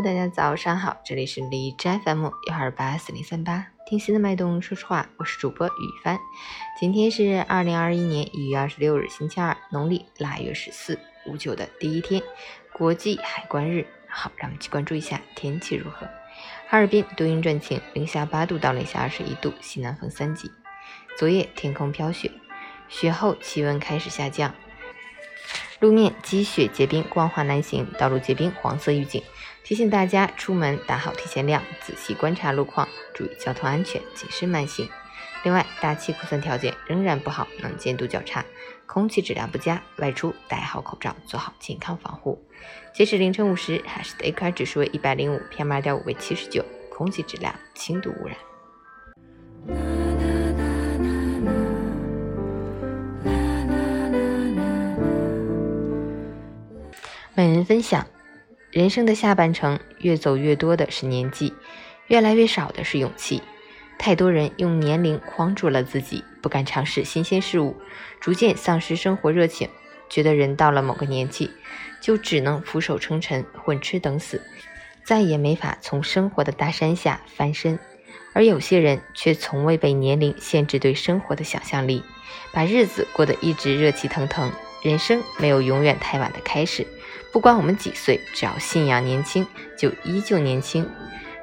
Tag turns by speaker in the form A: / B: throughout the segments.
A: 大家早上好，这里是李斋 FM 幺二八四零三八，听心的脉动说实话，我是主播雨帆。今天是二零二一年一月二十六日，星期二，农历腊月十四，五九的第一天，国际海关日。好，让我们去关注一下天气如何。哈尔滨多云转晴，零下八度到零下二十一度，西南风三级。昨夜天空飘雪，雪后气温开始下降。路面积雪结冰，光滑难行，道路结冰，黄色预警，提醒大家出门打好提前量，仔细观察路况，注意交通安全，谨慎慢行。另外，大气扩散条件仍然不好，能见度较差，空气质量不佳，外出戴好口罩，做好健康防护。截止凌晨五时，海市的 AQI 指数为一百零五，PM 二点五为七十九，空气质量轻度污染。本人分享：人生的下半程，越走越多的是年纪，越来越少的是勇气。太多人用年龄框住了自己，不敢尝试新鲜事物，逐渐丧失生活热情，觉得人到了某个年纪，就只能俯首称臣，混吃等死，再也没法从生活的大山下翻身。而有些人却从未被年龄限制对生活的想象力，把日子过得一直热气腾腾。人生没有永远太晚的开始。不管我们几岁，只要信仰年轻，就依旧年轻。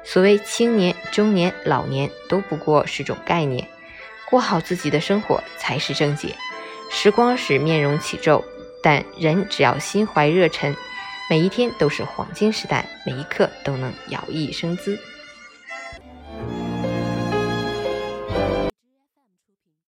A: 所谓青年、中年、老年，都不过是种概念。过好自己的生活才是正解。时光使面容起皱，但人只要心怀热忱，每一天都是黄金时代，每一刻都能摇曳生姿。